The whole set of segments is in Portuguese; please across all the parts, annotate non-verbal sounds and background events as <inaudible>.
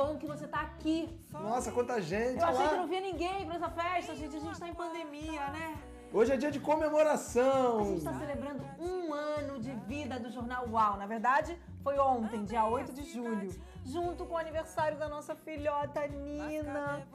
bom que você tá aqui. Nossa, quanta gente! Eu achei que não via ninguém pra essa festa, gente. A gente tá em pandemia, né? Hoje é dia de A comemoração! gente tá celebrando um ano de vida do Jornal UAU. Na verdade, foi ontem, dia 8 de julho, junto com o aniversário da nossa filhota Nina.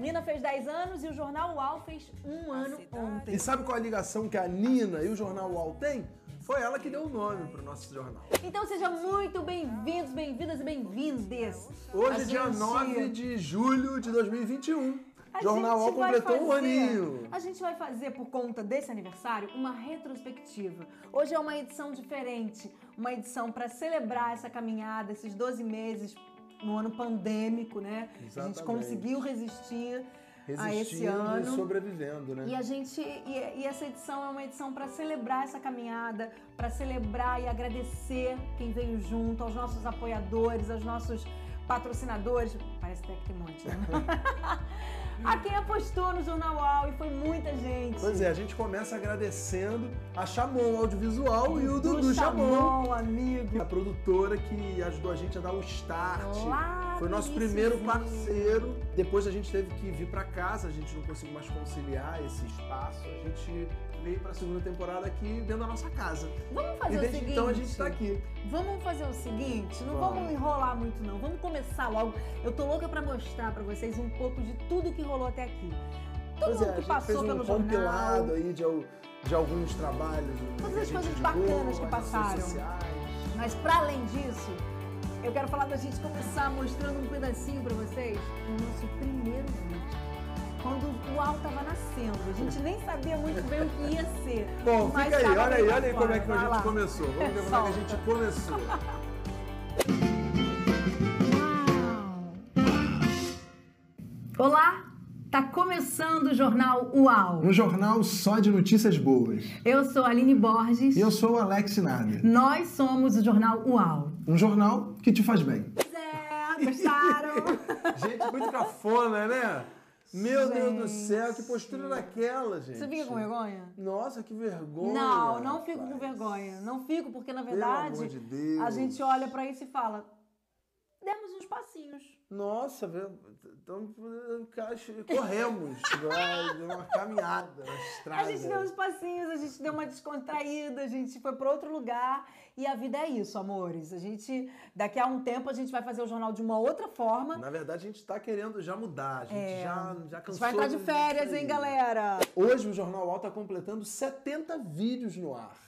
Nina fez 10 anos e o Jornal UAU fez um ano ontem. E sabe qual a ligação que a Nina e o Jornal UOL têm? Foi ela que deu o nome pro nosso jornal. Então sejam muito bem-vindos, bem-vindas e bem-vindes. Hoje é dia gente- 9 de julho de 2021. A Jornal UOL completou um fazer- aninho. A gente vai fazer, por conta desse aniversário, uma retrospectiva. Hoje é uma edição diferente, uma edição para celebrar essa caminhada, esses 12 meses no ano pandêmico, né? A gente Exatamente. conseguiu resistir Resistindo e sobrevivendo, né? E a gente e, e essa edição é uma edição para celebrar essa caminhada, para celebrar e agradecer quem veio junto, aos nossos apoiadores, aos nossos patrocinadores. Parece até que tem um monte, né? <laughs> a quem apostou no Jornal UAU e foi muita gente. Pois é, a gente começa agradecendo a Chamon Audiovisual e o Dudu Chamon. Chamon, amigo. A produtora que ajudou a gente a dar o start. Lá Foi no nosso primeiro parceiro. Depois a gente teve que vir pra casa, a gente não conseguiu mais conciliar esse espaço. A gente veio pra segunda temporada aqui dentro da nossa casa. Vamos E fazer o desde seguinte. então a gente tá aqui. Vamos fazer o seguinte, não Vamos. vamos enrolar muito não, vamos começar logo. Eu tô louca pra mostrar pra vocês um pouco de tudo que rolou até aqui. Todo Pois mundo é, a que passou um pelo compilado jornal, aí de, de alguns trabalhos. Todas a as coisas bacanas que passaram. mas pra além disso, eu quero falar da gente começar mostrando um pedacinho pra vocês do nosso primeiro vídeo. Quando o UAU tava nascendo, a gente nem sabia muito bem o que ia ser. <laughs> Bom, fica aí, olha aí, olha aí como é que a gente lá. começou. Vamos ver como é que a gente começou. Olá, tá começando o jornal UAU. Um jornal só de notícias boas. Eu sou a Aline Borges. E eu sou o Alex Nader. Nós somos o jornal UAU. Um jornal que te faz bem. É, gostaram? <laughs> Gente, muito cafona, né? Meu Deus do Gente. céu, que postura daquela, gente. Você fica com vergonha? Nossa, que vergonha. Não, não fico com rapaz. vergonha. Não fico, porque na Pelo verdade amor de Deus. a gente olha pra isso e fala: demos uns passinhos. Nossa, então, corremos, vai, <laughs> deu uma caminhada na estrada. A gente deu uns passinhos, a gente deu uma descontraída, a gente foi pra outro lugar. E a vida é isso, amores. A gente, daqui a um tempo, a gente vai fazer o jornal de uma outra forma. Na verdade, a gente tá querendo já mudar, a gente É. já, já A gente cansou. vai entrar de disso férias, hein, galera? Hoje o Jornal UOL tá completando 70 vídeos no ar.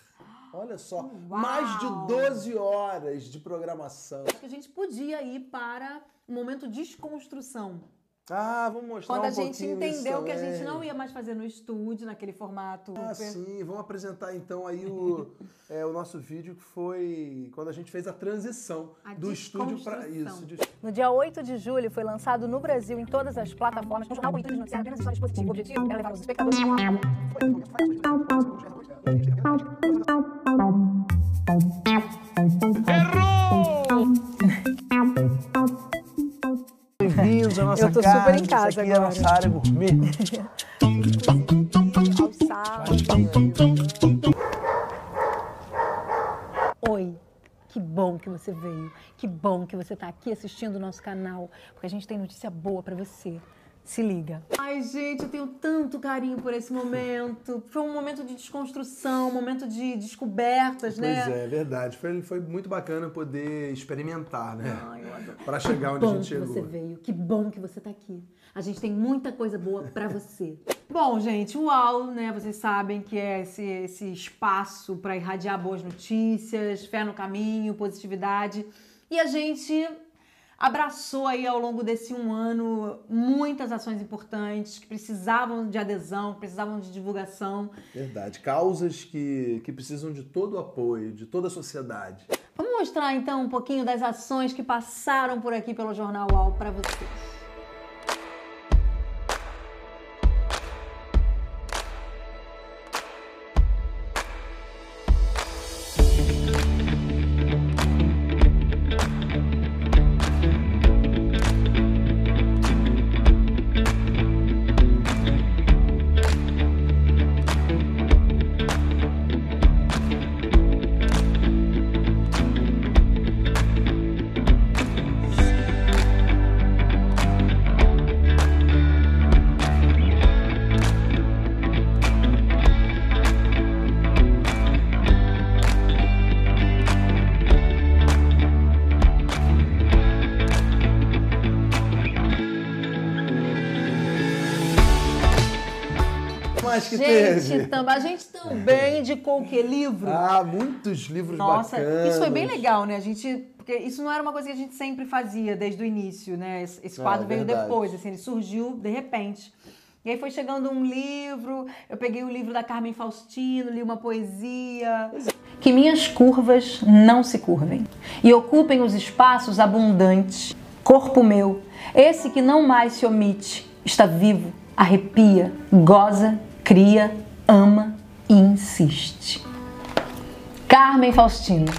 Olha só, Uau! mais de 12 horas de programação. Acho que a gente podia ir para um momento de desconstrução. Ah, vamos mostrar Quando um a gente entendeu que a gente não ia mais fazer no estúdio, naquele formato. Ah, super- sim, vamos apresentar então aí o, <laughs> é, o nosso vídeo que foi quando a gente fez a transição A do estúdio para isso. de- No dia 8 de julho foi lançado no Brasil em todas as plataformas. No jornal Boletim de Noticiário apenas histórias positivas. O objetivo era levar os espectadores. Nossa Eu tô super em casa aqui é a agora. nossa área gourmet. <laughs> Oi, que bom que você veio. Que bom que você está aqui assistindo o nosso canal, porque a gente tem notícia boa para você. Se liga. Ai, gente, eu tenho tanto carinho por esse momento. Foi um momento de desconstrução, um momento de descobertas, né? Pois é, é verdade. Foi, foi muito bacana poder experimentar, né? Ai, eu adoro. Para chegar onde bom a gente que chegou. você veio, que bom que você tá aqui. A gente tem muita coisa boa pra você. bom, gente, o UAU, né, vocês sabem que é esse, esse espaço pra irradiar boas notícias, fé no caminho, positividade. E a gente abraçou aí ao longo desse um ano muitas ações importantes que precisavam de adesão, precisavam de divulgação. Verdade. Causas que, que precisam de todo o apoio, de toda a sociedade. Vamos mostrar então um pouquinho das ações que passaram por aqui pelo Jornal UAU pra vocês. Gente? Tam, a gente também indicou o quê? Livro? Ah, muitos livros Nossa, bacanas. isso foi bem legal, né? A gente. Porque isso não era uma coisa que a gente sempre fazia desde o início, né? Esse É, quadro veio verdade. depois, assim, ele surgiu de repente. E aí foi chegando um livro, eu peguei o livro da Carmen Faustino, li uma poesia. Que minhas curvas não se curvem e ocupem os espaços abundantes. Corpo meu, esse que não mais se omite, está vivo, arrepia, goza, cria, ama e insiste. Carmen Faustino.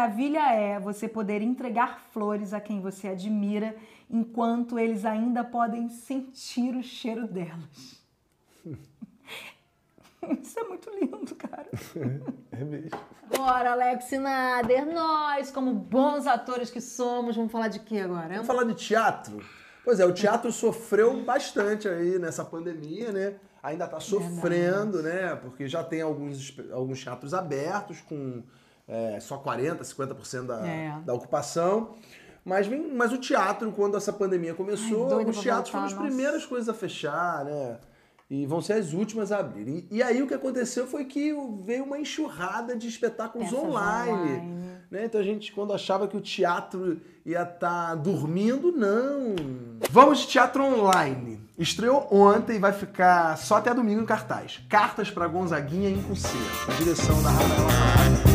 Maravilha é você poder entregar flores a quem você admira enquanto eles ainda podem sentir o cheiro delas. <laughs> Isso é muito lindo, cara. É mesmo. Bora, Alex Nader, nós, como bons atores que somos, vamos falar de quê agora? Vamos falar de teatro? Pois é, o teatro sofreu bastante aí nessa pandemia, né? Ainda tá sofrendo, né? Porque já tem alguns, alguns teatros abertos com é, só 40%, 50% da, É. da ocupação. Mas, vem, mas o teatro, quando essa pandemia começou, Ai, os teatros voltar, foram as nossa. primeiras coisas a fechar, né? E vão ser as últimas a abrir. E, e aí o que aconteceu foi que veio uma enxurrada de espetáculos online. online. né? Então a gente, quando achava que o teatro ia estar dormindo, não. Vamos de teatro online. Estreou ontem e vai ficar só até domingo em cartaz. Cartas para Gonzaguinha em C. A direção da Rafaela Prata.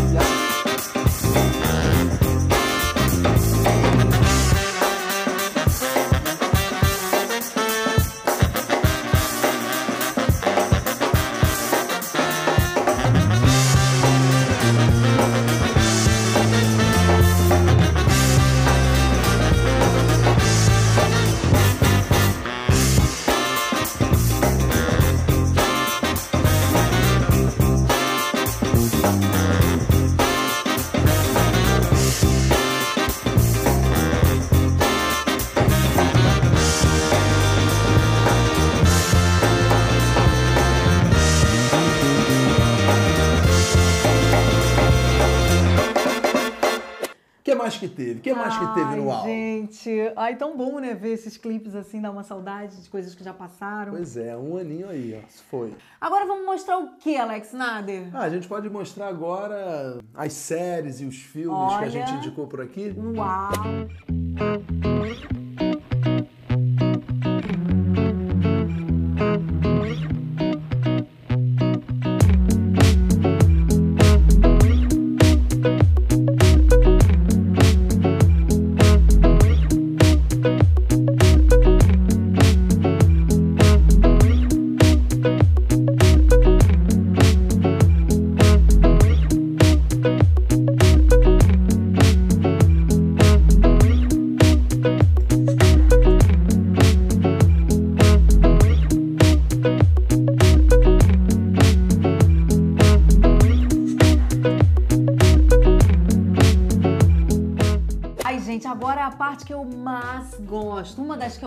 Mais que teve? O que mais que teve no álbum? gente. Ai, tão bom, né? Ver esses clipes assim, dar uma saudade de coisas que já passaram. Pois é, um aninho aí, ó. Foi. Agora vamos mostrar o que, Alex Nader? Ah, a gente pode mostrar agora as séries e os filmes que a Olha. gente indicou por aqui. Uau!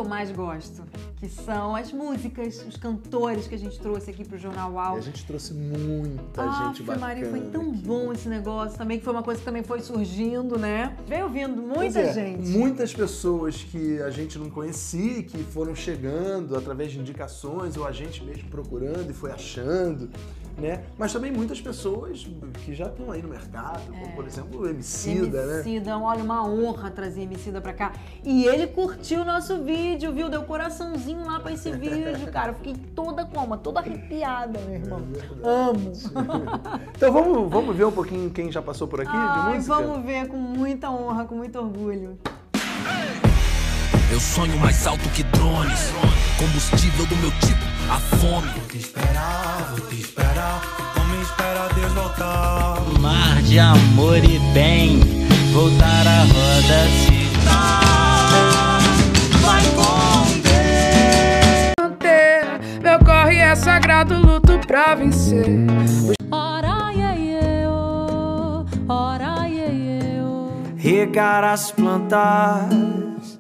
Mais gosto, que são as músicas, os cantores que a gente trouxe aqui pro Jornal E Uau. a gente trouxe muita gente Ave bacana. Maria, foi tão aqui. bom esse negócio também, que foi uma coisa que também foi surgindo, né? Veio vindo muita é, gente. Muitas pessoas que a gente não conhecia, que foram chegando através de indicações, ou a gente mesmo procurando e foi achando, né? Mas também muitas pessoas que já estão aí no mercado, como por exemplo o Emicida, né? Emicida, olha, uma honra trazer Emicida pra cá. E ele curtiu o nosso vídeo, viu? Deu coraçãozinho lá pra esse vídeo, <laughs> cara. Eu Fiquei toda como? Toda arrepiada, meu irmão. É Amo. Então vamos, vamos ver um pouquinho quem já passou por aqui de Ai, música? vamos ver com muita honra, com muito orgulho. Eu sonho mais alto que drones. Combustível do meu tipo, a fome. Vou te esperar, vou te esperar. Mar de amor e bem, voltar à roda se dá. Vai com Meu corre é sagrado, luto pra vencer. Ora, eu, ora, eu. Regar as plantas,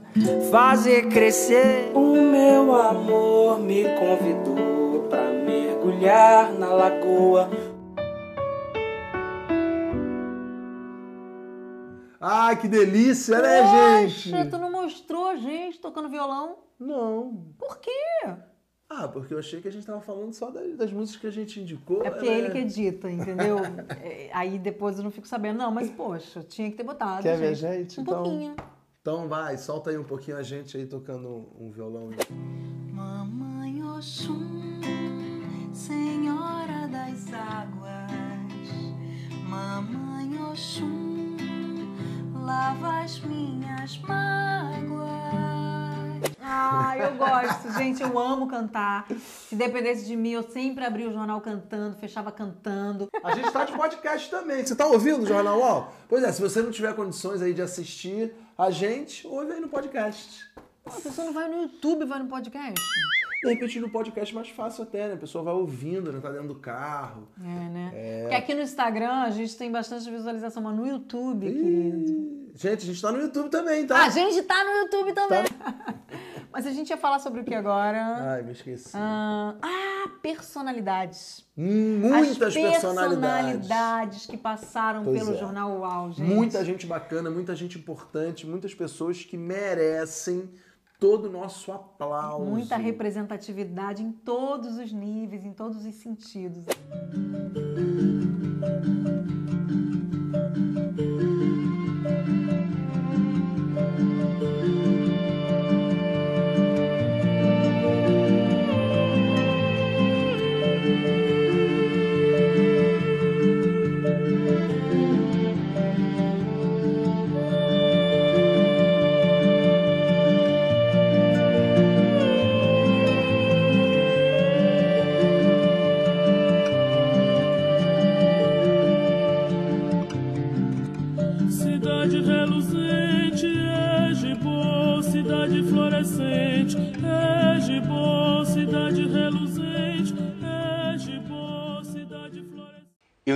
fazer crescer. O meu amor me convidou pra mergulhar na lagoa Ai, que delícia, né, Poxa, gente? tu não mostrou a gente tocando violão? Não. Por quê? Ah, porque eu achei que a gente tava falando só das, das músicas que a gente indicou. É porque é né? ele que edita, entendeu? <laughs> É, Aí depois eu não fico sabendo. Não, mas poxa, tinha que ter botado. Quer ver a gente? Um Então- pouquinho. Então vai, solta aí um pouquinho a gente aí tocando um violão. Mamãe Oxum, Senhora das Águas, Mamãe Oxum, lava as minhas mágoas. Ah, eu gosto, gente, eu amo cantar. Se dependesse de mim, eu sempre abria o jornal cantando, fechava cantando. A gente tá de podcast também. Você tá ouvindo o Jornal UOL? Pois é, se você não tiver condições aí de assistir a gente, ouve aí no podcast. Pô, a pessoa não vai no YouTube, vai no podcast. De repente no podcast é mais fácil até, né? A pessoa vai ouvindo, né? Tá dentro do carro. É, né? Porque aqui no Instagram a gente tem bastante visualização, mas no YouTube, querido. Ih, Gente, a gente tá no YouTube também, tá? A gente tá no YouTube também. <laughs> Mas a gente ia falar sobre o que agora? Ai, me esqueci. Ah, ah, personalidades. Hum, Muitas As personalidades. personalidades que passaram Pois pelo é. Jornal UAU, gente. Muita gente bacana, muita gente importante, muitas pessoas que merecem todo o nosso aplauso. Muita representatividade em todos os níveis, em todos os sentidos.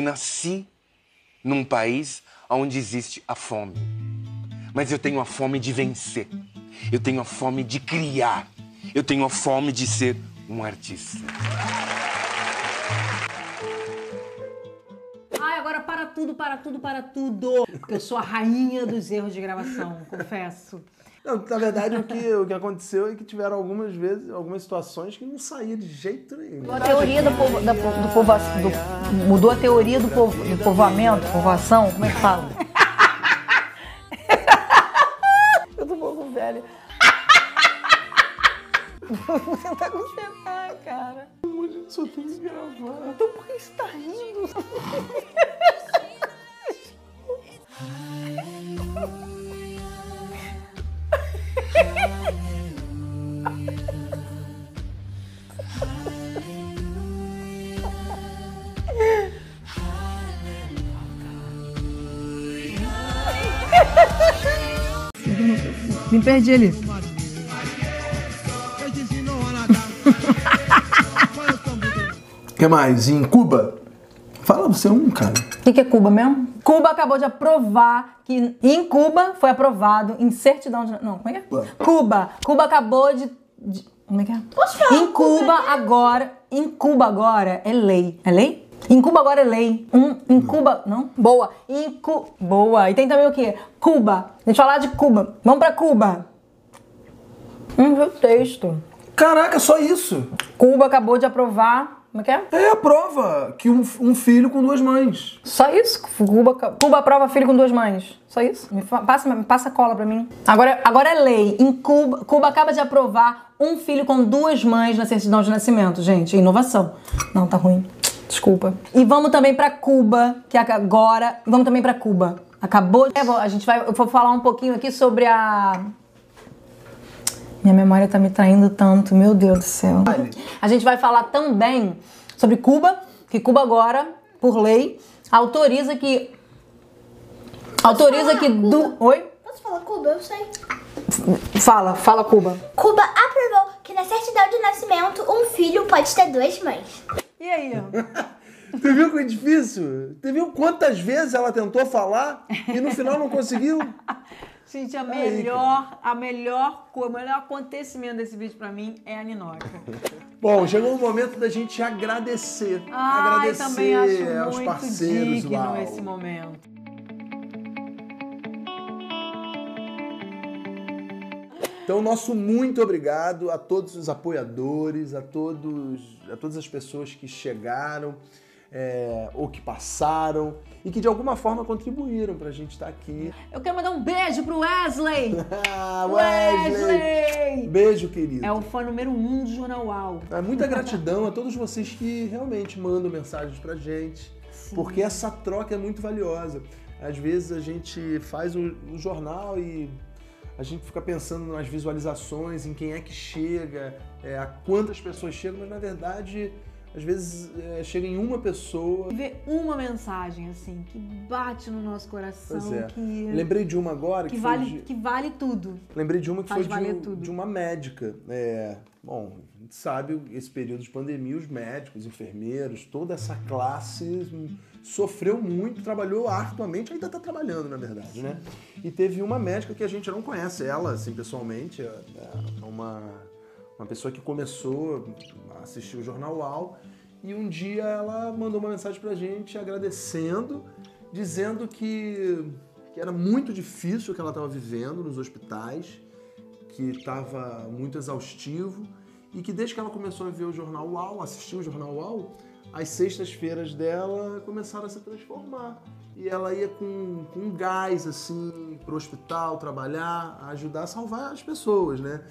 Eu nasci num país onde existe a fome. Mas eu tenho a fome de vencer. Eu tenho a fome de criar. Eu tenho a fome de ser um artista. Ai, agora para tudo, para tudo, para tudo. Porque eu sou a rainha dos erros de gravação, <laughs> confesso. Não, na verdade, o que, o que aconteceu é que tiveram algumas vezes, algumas situações que não saía de jeito nenhum. Mudou a teoria do, povo, da, do, povoa- do- mudou a teoria do, povo, do povoamento, povoação, como é que fala? <laughs> Eu tô um pouco velha. Vou tentar consertar, cara. A gente só tem que gravar. Então por que você tá rindo? Me perdi ali. O que mais? Em Cuba? Fala você um, cara. O que, que é Cuba mesmo? Cuba acabou de aprovar que em Cuba foi aprovado em certidão de. Não, como é que é? Cuba. Cuba. Cuba acabou de. de- como é que é? Falar? Em Cuba agora. Em Cuba agora é lei. É lei? Em Cuba agora é lei. Um, em Cuba. Não? Boa. Em Cu, Boa. E tem também o quê? Cuba. A gente falar de Cuba. Vamos pra Cuba. Hum, o texto. Caraca, só isso. Cuba acabou de aprovar. Como é que é? É a prova que um, um filho com duas mães. Só isso? Cuba, Cuba aprova filho com duas mães. Só isso? Me passa, me passa cola pra mim. Agora, agora é lei. Em Cuba, Cuba acaba de aprovar um filho com duas mães na certidão de nascimento, gente. Inovação. Não, tá ruim. Desculpa. E vamos também pra Cuba, que agora. Vamos também pra Cuba. Acabou. É, a gente vai. Eu vou falar um pouquinho aqui sobre a. Minha memória tá me traindo tanto, meu Deus do céu. A gente vai falar também sobre Cuba, que Cuba agora, por lei, autoriza que. Autoriza que do. Oi? Posso falar Cuba? Eu sei. Fala, fala Cuba. Cuba aprovou que na certidão de nascimento um filho pode ter duas mães. E aí? <laughs> Você viu que é difícil? Você viu quantas vezes ela tentou falar e no final não conseguiu? <laughs> Gente, a melhor, a melhor coisa, o melhor acontecimento desse vídeo pra mim é a Ninoca. <laughs> Bom, chegou o momento da gente agradecer. Ai, agradecer aos muito parceiros digno Uau. esse momento. Então, nosso muito obrigado a todos os apoiadores, a todos, a todas as pessoas que chegaram é, ou que passaram e que de alguma forma contribuíram pra gente estar aqui. Eu quero mandar um beijo pro Wesley! <laughs> Ah, Wesley! Beijo, querido. É o fã número um do Jornal UAU. É, muita <laughs> gratidão a todos vocês que realmente mandam mensagens pra gente, porque essa troca é muito valiosa. Às vezes a gente faz o, o jornal e a gente fica pensando nas visualizações, em quem é que chega, é, a quantas pessoas chegam, mas na verdade, às vezes é, chega em uma pessoa. Ver uma mensagem, assim, que bate no nosso coração, é. que, Lembrei de uma agora que, que, vale, de- que vale tudo. Lembrei de uma que Faz foi de, um- tudo. de uma médica. É, bom, sabe esse período de pandemia, os médicos, enfermeiros, toda essa classe sofreu muito, trabalhou arduamente, ainda está trabalhando, na verdade, né? E teve uma médica que a gente não conhece, ela, assim, pessoalmente, é é uma, uma pessoa que começou a assistir o Jornal UAU e um dia ela mandou uma mensagem pra gente agradecendo, dizendo que, que era muito difícil o que ela estava vivendo nos hospitais, que estava muito exaustivo e que desde que ela começou a ver o Jornal UAU, assistir o Jornal UAU, as sextas-feiras dela começaram a se transformar. E ela ia com, com gás, assim, pro hospital, trabalhar, ajudar a salvar as pessoas, né?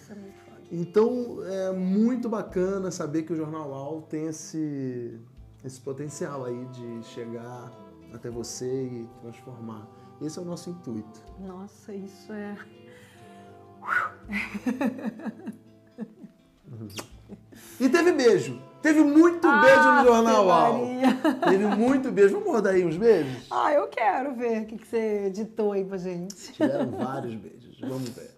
Então é muito bacana saber que o Jornal UAU tem esse, esse potencial aí de chegar até você e transformar. Esse é o nosso intuito. Nossa, isso é. <laughs> <laughs> E teve beijo. Teve muito Ah, beijo no Jornal UAU. <laughs> Teve muito beijo. Vamos rodar aí uns beijos? Ah, eu quero ver o que, que você editou aí pra gente. Tiveram vários beijos. Vamos ver.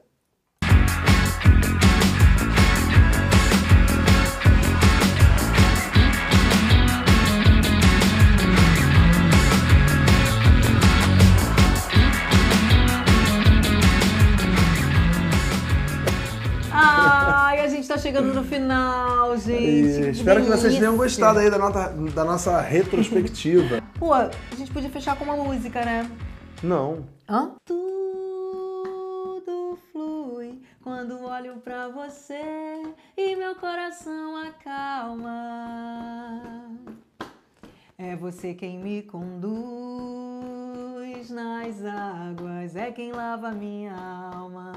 Gente. E espero que vocês tenham gostado aí da, nota- da nossa retrospectiva. <laughs> Pô, a gente podia fechar com uma música, né? Não. Hã? Tudo flui quando olho pra você e meu coração acalma. É você quem me conduz nas águas, é quem lava minha alma.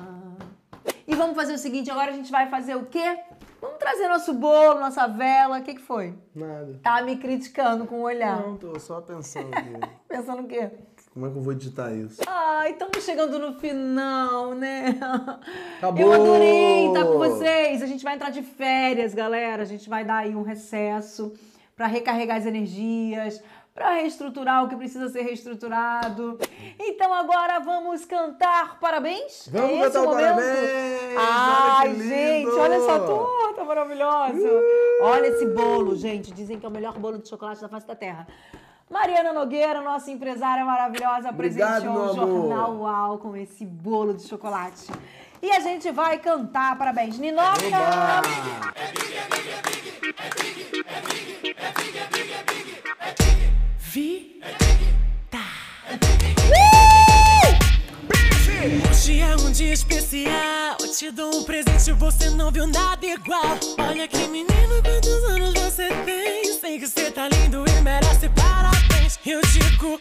E vamos fazer o seguinte, agora a gente vai fazer o quê? Vamos trazer nosso bolo, nossa vela. O que, que foi? Nada. Tá me criticando com o olhar. Não, tô só pensando. <laughs> Pensando o quê? Como é que eu vou editar isso? Ai, estamos chegando no final, né? Acabou! Eu adorei estar com vocês. A gente vai entrar de férias, galera. A gente vai dar aí um recesso para recarregar as energias, para reestruturar o que precisa ser reestruturado. Então agora vamos cantar parabéns? Vamos é cantar o momento? parabéns! Ai, Olha gente, olha essa torta maravilhosa. Olha esse bolo, gente. Dizem que é o melhor bolo de chocolate da face da terra. Mariana Nogueira, nossa empresária maravilhosa, Obrigado, presenteou o. Jornal Uau com esse bolo de chocolate. E a gente vai cantar parabéns. Ninoca! Hoje é um dia especial. Eu te dou um presente, você não viu nada igual. Olha que menino, quantos anos você tem? Sei que você tá lindo e merece parabéns. Eu digo,